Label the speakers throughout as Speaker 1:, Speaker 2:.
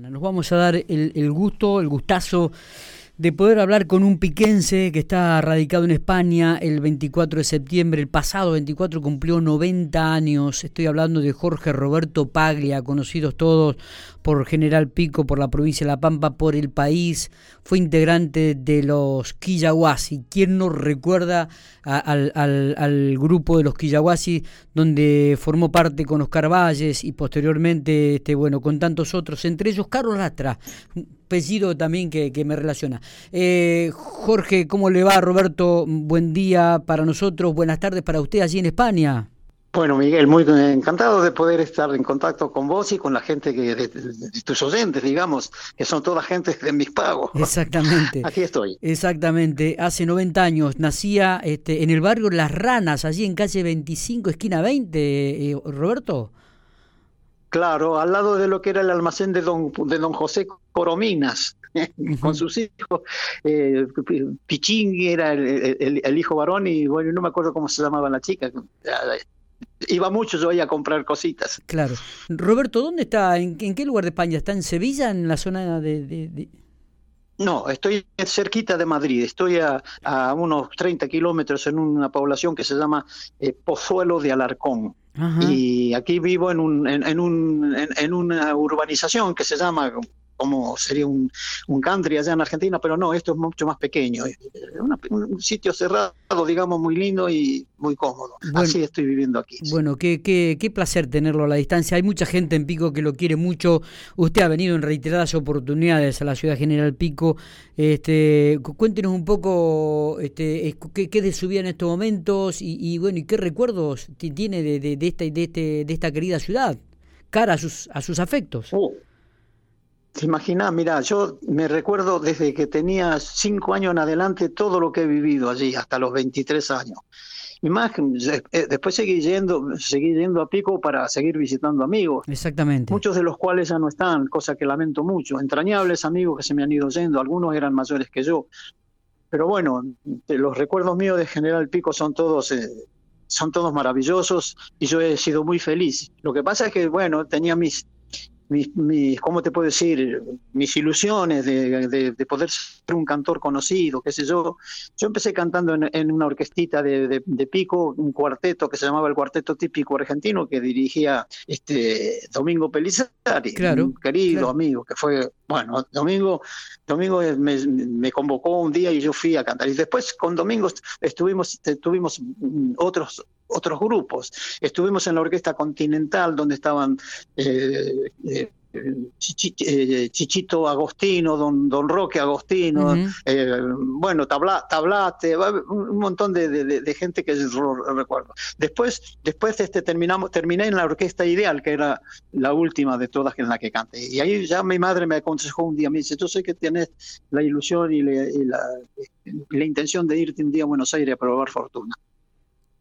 Speaker 1: Nos vamos a dar el, gusto, el gustazo de poder hablar con un piquense que está radicado en España el 24 de septiembre. El pasado 24 cumplió 90 años. Estoy hablando de Jorge Roberto Paglia, conocidos todos por General Pico, por la provincia de La Pampa, por el país. Fue integrante de los Quillahuasi. ¿Quién no recuerda al, al, grupo de los Quillahuasi, donde formó parte con Oscar Valles y posteriormente, este, bueno, con tantos otros, entre ellos Carlos Lastra, apellido también que, me relaciona. Eh, Jorge, ¿cómo le va? Roberto, buen día para nosotros, buenas tardes para usted allí en España.
Speaker 2: Bueno, Miguel, muy encantado de poder estar en contacto con vos y con la gente que de, tus oyentes, digamos, que son toda gente de mis pagos.
Speaker 1: Exactamente.
Speaker 2: Aquí estoy.
Speaker 1: Exactamente. Hace 90 años nacía este, en el barrio Las Ranas, allí en calle 25, esquina 20, eh, Roberto.
Speaker 2: Claro, al lado de lo que era el almacén de don, de don José Corominas, con sus hijos. Eh, Pichín era el, hijo varón y bueno, no me acuerdo cómo se llamaba la chica. Iba mucho yo ahí a comprar cositas.
Speaker 1: Claro. Roberto, ¿dónde está? ¿En, qué lugar de España? ¿Está en Sevilla, en la zona de...
Speaker 2: No, estoy cerquita de Madrid, estoy a, unos 30 kilómetros en una población que se llama eh, Pozuelo de Alarcón. Y aquí vivo en, un, en, un, en, una urbanización que se llama como sería un, un country allá en Argentina, pero no, esto es mucho más pequeño. Un sitio cerrado, digamos, muy lindo y muy cómodo. Así estoy viviendo aquí.
Speaker 1: Bueno, qué, qué, qué placer tenerlo a la distancia. Hay mucha gente en Pico que lo quiere mucho. Usted ha venido en reiteradas oportunidades a la ciudad General Pico. Este, cuéntenos un poco este, qué, qué de su vida en estos momentos y, bueno, y qué recuerdos tiene de, de, esta, de, este, de esta querida ciudad cara a sus, a sus afectos.
Speaker 2: Oh, te imaginas, mira, yo me recuerdo desde que tenía cinco años en adelante todo lo que he vivido allí, hasta los 23 años. Y más, eh, después seguí yendo, seguí yendo a Pico para seguir visitando amigos.
Speaker 1: Exactamente.
Speaker 2: Muchos de los cuales ya no están, cosa que lamento mucho. Entrañables amigos que se me han ido yendo, algunos eran mayores que yo. Pero bueno, los recuerdos míos de General Pico son todos, eh, son todos maravillosos y yo he sido muy feliz. Lo que pasa es que, bueno, tenía mis, mis, mis, ¿cómo te puedo decir? Mis ilusiones de, de, poder ser un cantor conocido, qué sé yo. Yo empecé cantando en, en una orquestita de, de, pico, un cuarteto que se llamaba el Cuarteto Típico Argentino, que dirigía este Domingo Pelizari, un querido amigo, que fue, bueno, Domingo, Domingo me, me, convocó un día y yo fui a cantar. Y después con Domingo estuvimos, tuvimos otros otros grupos. Estuvimos en la Orquesta Continental, donde estaban eh, eh, eh, Chichito Agostino, don, don Roque Agostino, bueno, Tablate, un montón de, gente que recuerdo. Después, después este, terminamos, terminé en la Orquesta Ideal, que era la última de todas en la que canté. Y ahí ya mi madre me aconsejó un día, me dice, yo sé que tienes la ilusión y, la, la intención de irte un día a Buenos Aires a probar fortuna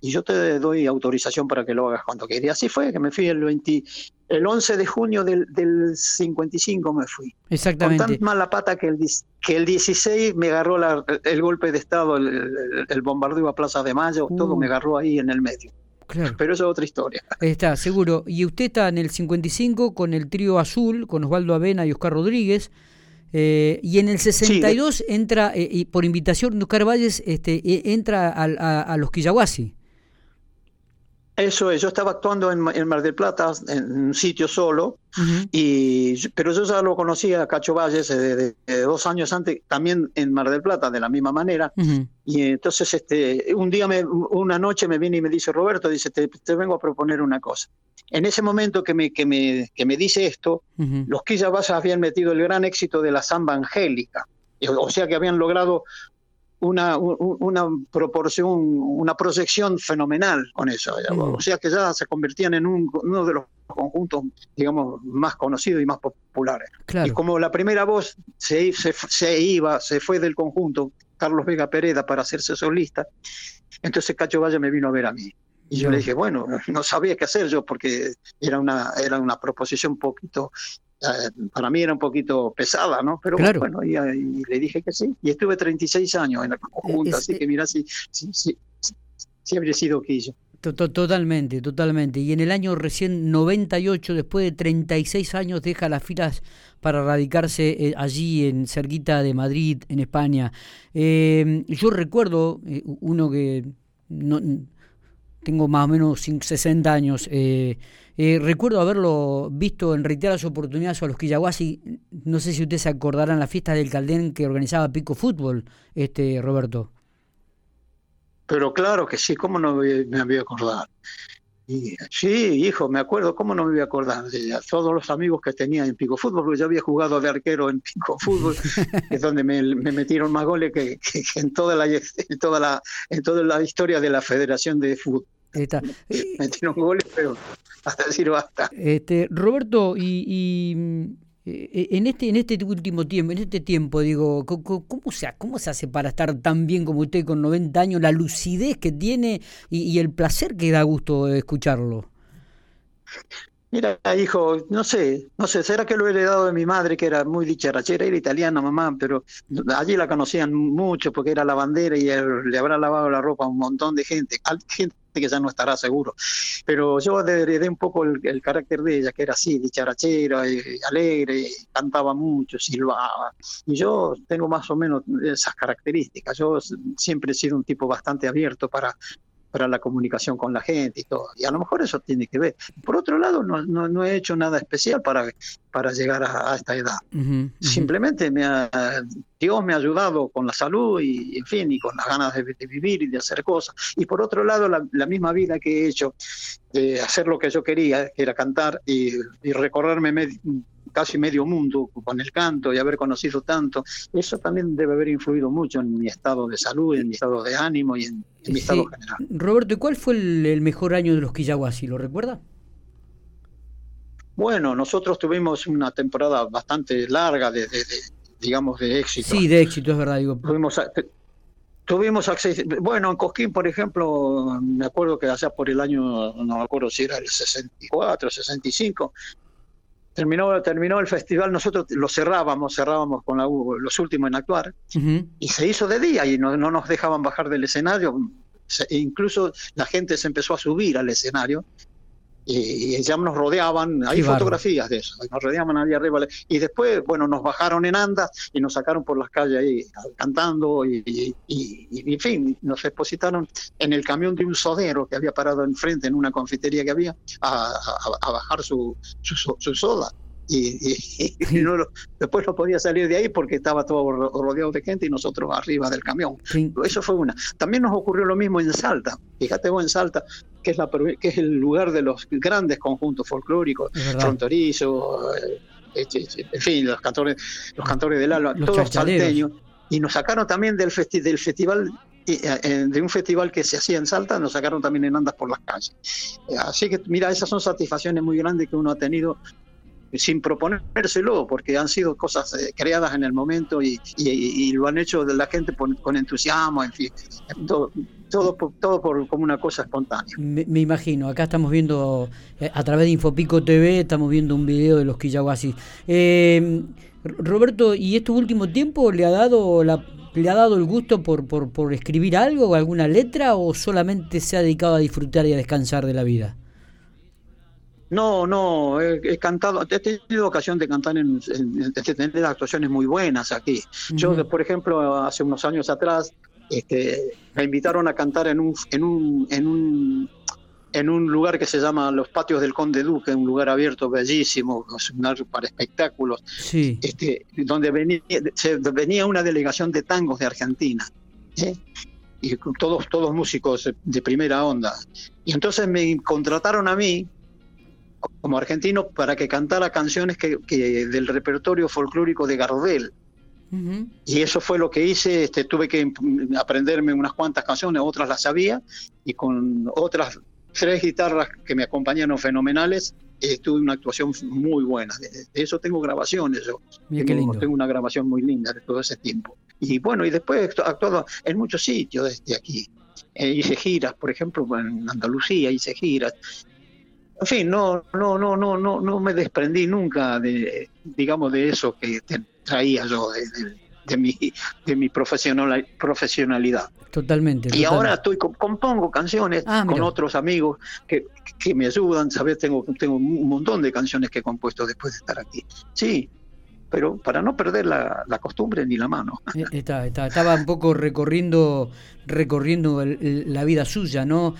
Speaker 2: y yo te doy autorización para que lo hagas cuando quieras. Y así fue, que me fui el 20, el 11 de junio del, del 55 me fui.
Speaker 1: Exactamente.
Speaker 2: Con tan mala pata que el, que el 16 me agarró la, el golpe de Estado, el, bombardeo a Plaza de Mayo, todo uh. me agarró ahí en el medio. Claro. Pero eso es otra historia.
Speaker 1: Está, seguro. Y usted está en el 55 con el trío azul, con Osvaldo Avena y Oscar Rodríguez. Eh, y en el 62 entra, eh, y por invitación de Oscar Valles, este, eh, entra a, a los Quillahuasi.
Speaker 2: Eso es, yo estaba actuando en, Mar del Plata, en un sitio solo, y, pero yo ya lo conocía a Cacho Valles de, dos años antes, también en Mar del Plata, de la misma manera. Y entonces este, un día, me, una noche me viene y me dice, Roberto, dice, te, vengo a proponer una cosa. En ese momento que me, que me, que me dice esto, los Quilla habían metido el gran éxito de la samba angélica. O sea que habían logrado una, una proporción, una proyección fenomenal con eso. Mm. O sea que ya se convertían en uno de los conjuntos, digamos, más conocidos y más populares. Y como la primera voz se, se, iba, se fue del conjunto, Carlos Vega Pereda, para hacerse solista, entonces Cacho Valle me vino a ver a mí. Y yo le dije, bueno, no sabía qué hacer yo porque era una, era una proposición un poquito para mí era un poquito pesada, ¿no? Pero bueno, y, le dije que sí. Y estuve 36 años en el conjunto, así que mira, sí, sí, sí, sí habría sido Quillo.
Speaker 1: Totalmente, totalmente. Y en el año recién 98, después de 36 años, deja las filas para radicarse eh, allí en cerquita de Madrid, en España. Eh, yo recuerdo eh, uno que no, tengo más o menos 60 años. Recuerdo haberlo visto en reiteradas oportunidades a los Quillaguasi. No sé si ustedes se acordarán la fiesta del Caldén que organizaba Pico Fútbol, este Roberto.
Speaker 2: Pero claro que sí, ¿cómo no me había acordado? Y, sí, hijo, me acuerdo, ¿cómo no me voy a acordar? De todos los amigos que tenía en Pico Fútbol, porque yo había jugado de arquero en Pico Fútbol, es donde me, metieron más goles que, en, toda la, en, toda la, en toda la historia de la Federación de Fútbol. Está. metieron goles, pero hasta decir basta.
Speaker 1: Este, Roberto, y eh, en este en este último tiempo, en este tiempo, digo, ¿cómo se, ¿cómo se hace para estar tan bien como usted con 90 años, la lucidez que tiene y, el placer que da gusto escucharlo?
Speaker 2: Mira, hijo, no sé, no sé, será que lo he heredado de mi madre, que era muy dicharachera, era italiana, mamá, pero allí la conocían mucho porque era lavandera y le habrá lavado la ropa a un montón de gente, gente que ya no estará seguro. Pero yo heredé un poco el, carácter de ella, que era así, dicharachera, y alegre, cantaba mucho, silbaba. Y yo tengo más o menos esas características. Yo siempre he sido un tipo bastante abierto para para la comunicación con la gente y todo. Y a lo mejor eso tiene que ver. Por otro lado, no, no, he hecho nada especial para, para llegar a, esta edad. Simplemente me Dios me ha ayudado con la salud y, en fin, y con las ganas de, vivir y de hacer cosas. Y por otro lado, la, misma vida que he hecho de hacer lo que yo quería, que era cantar y, y recorrerme casi medio mundo con el canto y haber conocido tanto, eso también debe haber influido mucho en mi estado de salud, en mi estado de ánimo y en, mi estado general.
Speaker 1: Roberto, ¿y cuál fue el, mejor año de los Quillaguasi? ¿Lo recuerda?
Speaker 2: Bueno, nosotros tuvimos una temporada bastante larga de, digamos, de éxito.
Speaker 1: Sí, de éxito, es verdad. Digo.
Speaker 2: Tuvimos, tuvimos acceso, bueno, en Cosquín, por ejemplo, me acuerdo que allá por el año, no me acuerdo si era el 64, 65, terminó, terminó el festival, nosotros lo cerrábamos, cerrábamos con los últimos en actuar, y se hizo de día y no, no nos dejaban bajar del escenario. incluso la gente se empezó a subir al escenario y, ya nos rodeaban, hay fotografías de eso, nos rodeaban ahí arriba. Y después, bueno, nos bajaron en andas y nos sacaron por las calles ahí cantando y, en fin, nos depositaron en el camión de un sodero que había parado enfrente en una confitería que había a, bajar su, su soda y, después no podía salir de ahí porque estaba todo rodeado de gente y nosotros arriba del camión. Eso fue una. También nos ocurrió lo mismo en Salta. Fíjate vos en Salta, que es, la, que es el lugar de los grandes conjuntos folclóricos, fronterizo, eh, en fin, los cantores, los cantores del alba, todos salteños. Y nos sacaron también del, del festival eh, de un festival que se hacía en Salta, nos sacaron también en andas por las calles. Así que, mira, esas son satisfacciones muy grandes que uno ha tenido sin proponérselo, porque han sido cosas eh, creadas en el momento y, lo han hecho la gente con entusiasmo, en fin, todo, todo, todo por, como una cosa espontánea.
Speaker 1: Me, imagino, acá estamos viendo, eh, a través de Infopico TV, estamos viendo un video de los Quillaguasis. Eh, Roberto, ¿y este último tiempo le ha dado la, le ha dado el gusto por, por, por escribir algo, alguna letra, o solamente se ha dedicado a disfrutar y a descansar de la vida?
Speaker 2: No, no, he, cantado, he tenido ocasión de cantar en, de tener actuaciones muy buenas aquí. Yo, por ejemplo, hace unos años atrás, este, me invitaron a cantar en un, en un, en un, en un lugar que se llama Los Patios del Conde Duque, un lugar abierto bellísimo, para espectáculos, sí. este, donde venía, venía una delegación de tangos de Argentina. ¿eh? y todos todos músicos de primera onda y entonces me contrataron a mí como argentino para que cantara canciones que, del repertorio folclórico de Gardel. Y eso fue lo que hice, este, tuve que aprenderme unas cuantas canciones, otras las sabía, y con otras tres guitarras que me acompañaron fenomenales, eh, tuve una actuación muy buena. De, eso tengo grabaciones, yo tengo, una grabación muy linda de todo ese tiempo. Y bueno, y después he actuado en muchos sitios desde aquí. Eh, hice giras, por ejemplo, en Andalucía hice giras, en fin, no, no, no, no, no, no me desprendí nunca de, digamos, de eso que traía yo, de mi, de mi profesional, profesionalidad.
Speaker 1: Totalmente.
Speaker 2: Y ahora estoy compongo canciones ah, con otros amigos que, que, me ayudan, ¿sabes? Tengo, tengo un montón de canciones que he compuesto después de estar aquí. Sí, pero para no perder la, costumbre ni la mano.
Speaker 1: Eh, está, estaba un poco recorriendo recorriendo la vida suya, ¿no?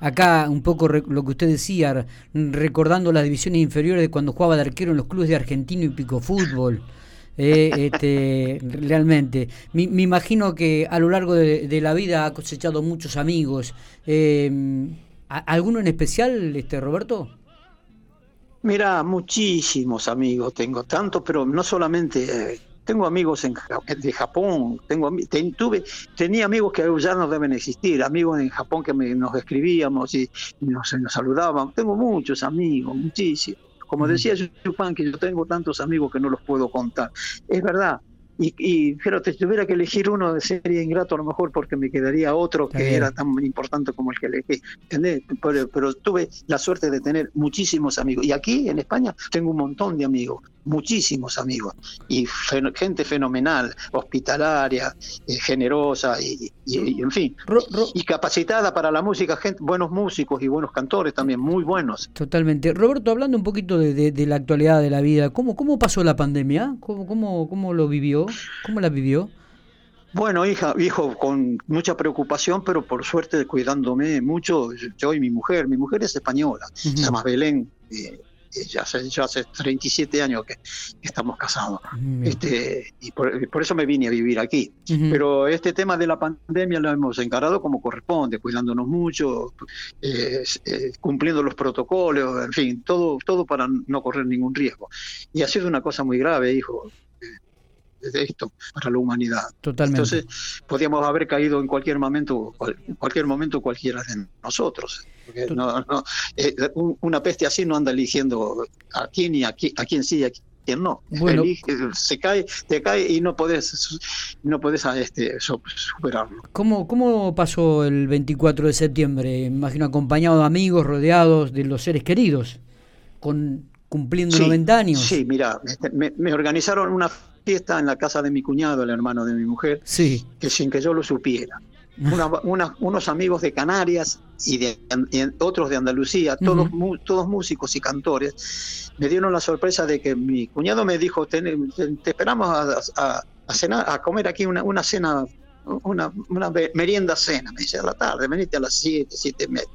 Speaker 1: acá un poco lo que usted decía, recordando las divisiones inferiores de cuando jugaba de arquero en los clubes de Argentino y Pico Fútbol. Eh, este, realmente, me, imagino que a lo largo de, la vida ha cosechado muchos amigos. Eh, ¿Alguno en especial, este Roberto?
Speaker 2: Mira, muchísimos amigos tengo, tanto, pero no solamente. Eh, tengo amigos en, de Japón, tengo tuve, tenía amigos que ya no deben existir, amigos en Japón que nos escribíamos y, nos, nos saludaban. Tengo muchos amigos, muchísimos. Como decía Chupán, que yo tengo tantos amigos que no los puedo contar. Es verdad, y, y fíjate, si tuviera que elegir uno de sería ingrato a lo mejor porque me quedaría otro que era tan importante como el que elegí. ¿entendés? Pero, pero, tuve la suerte de tener muchísimos amigos. Y aquí en España tengo un montón de amigos muchísimos amigos y gente fenomenal, hospitalaria, eh, generosa y, en fin, y capacitada para la música, gente, buenos músicos y buenos cantores también, muy buenos.
Speaker 1: Totalmente. Roberto, hablando un poquito de, la actualidad de la vida, ¿cómo, cómo pasó la pandemia? ¿Cómo, cómo, cómo lo vivió? ¿Cómo la vivió?
Speaker 2: Bueno, hija, hijo, con mucha preocupación, pero por suerte cuidándome mucho, yo y mi mujer, mi mujer es española, se llama Belén, eh, ya hace, ya hace 37 años que, estamos casados. Este, y por, eso me vine a vivir aquí. Pero este tema de la pandemia lo hemos encarado como corresponde, cuidándonos mucho, eh, eh, cumpliendo los protocolos, en fin, todo, todo para no correr ningún riesgo. Y ha sido una cosa muy grave, hijo de esto para la humanidad.
Speaker 1: Totalmente.
Speaker 2: Entonces, podíamos haber caído en cualquier momento, en cualquier momento cualquiera de nosotros. no, no, eh, una peste así no anda eligiendo a quién y a quién, a quién sí y a quién no. Bueno, se cae, te cae y no puedes no puedes este, superarlo.
Speaker 1: ¿Cómo, ¿Cómo pasó el 24 de septiembre? Imagino acompañado de amigos, rodeados de los seres queridos, con cumpliendo 90 años.
Speaker 2: Sí, mira, este, me organizaron una fiesta en la casa de mi cuñado, el hermano de mi mujer,
Speaker 1: sí.
Speaker 2: que sin que yo lo supiera. unos amigos de Canarias y, de, otros de Andalucía, todos, todos músicos y cantores, me dieron la sorpresa de que mi cuñado me dijo, te, esperamos a, cenar, a comer aquí una, una cena, una, una, merienda cena, me dice a la tarde, venite a las 7, 7 y media.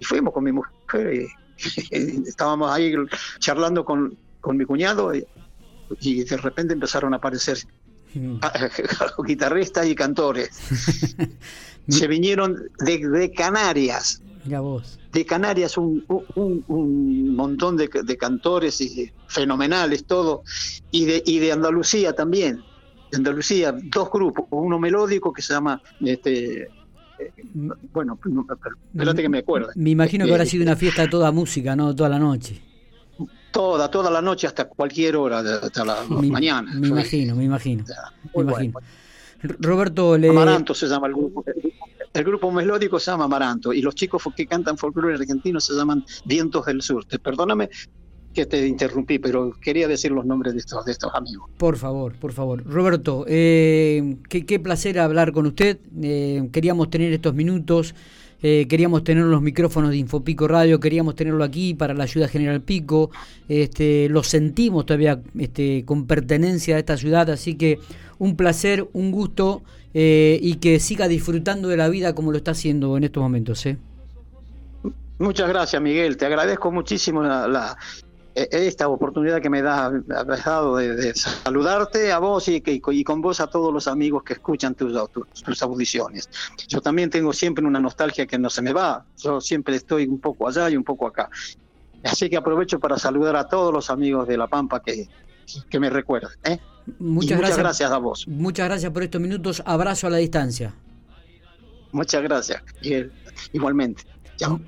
Speaker 2: Y fuimos con mi mujer y, estábamos ahí charlando con, con mi cuñado y, y de repente empezaron a aparecer mm. guitarristas y cantores. Se vinieron de, Canarias. De Canarias un, un, montón de, cantores y fenomenales, todo. Y de, y de Andalucía también. De Andalucía, dos grupos. Uno melódico que se llama este, mm. bueno, espérate que me acuerdo.
Speaker 1: Me imagino que habrá sido una fiesta de toda música, ¿no? Toda la noche.
Speaker 2: Toda, toda la noche hasta cualquier hora, hasta la mañana.
Speaker 1: Me imagino, me imagino. me imagino. Roberto le...
Speaker 2: Amaranto se llama el grupo. El grupo melódico se llama Amaranto y los chicos que cantan folclore argentino se llaman Vientos del Sur. Perdóname que te interrumpí, pero quería decir los nombres de estos, de estos amigos.
Speaker 1: Por favor, por favor. Roberto, eh, qué, placer hablar con usted. Eh, queríamos tener estos minutos eh, queríamos tener los micrófonos de Infopico Radio, queríamos tenerlo aquí para la ayuda General Pico, este, lo sentimos todavía este, con pertenencia a esta ciudad, así que un placer, un gusto eh, y que siga disfrutando de la vida como lo está haciendo en estos momentos. ¿eh?
Speaker 2: Muchas gracias, Miguel. Te agradezco muchísimo la, esta oportunidad que me da dejado de, saludarte a vos y, y, con vos a todos los amigos que escuchan tus, tus, audiciones. Yo también tengo siempre una nostalgia que no se me va, yo siempre estoy un poco allá y un poco acá. Así que aprovecho para saludar a todos los amigos de La Pampa que, que me recuerdan. ¿eh?
Speaker 1: Muchas, gracias,
Speaker 2: gracias a vos.
Speaker 1: Muchas gracias por estos minutos. Abrazo a la distancia.
Speaker 2: Muchas gracias. igualmente. Chao.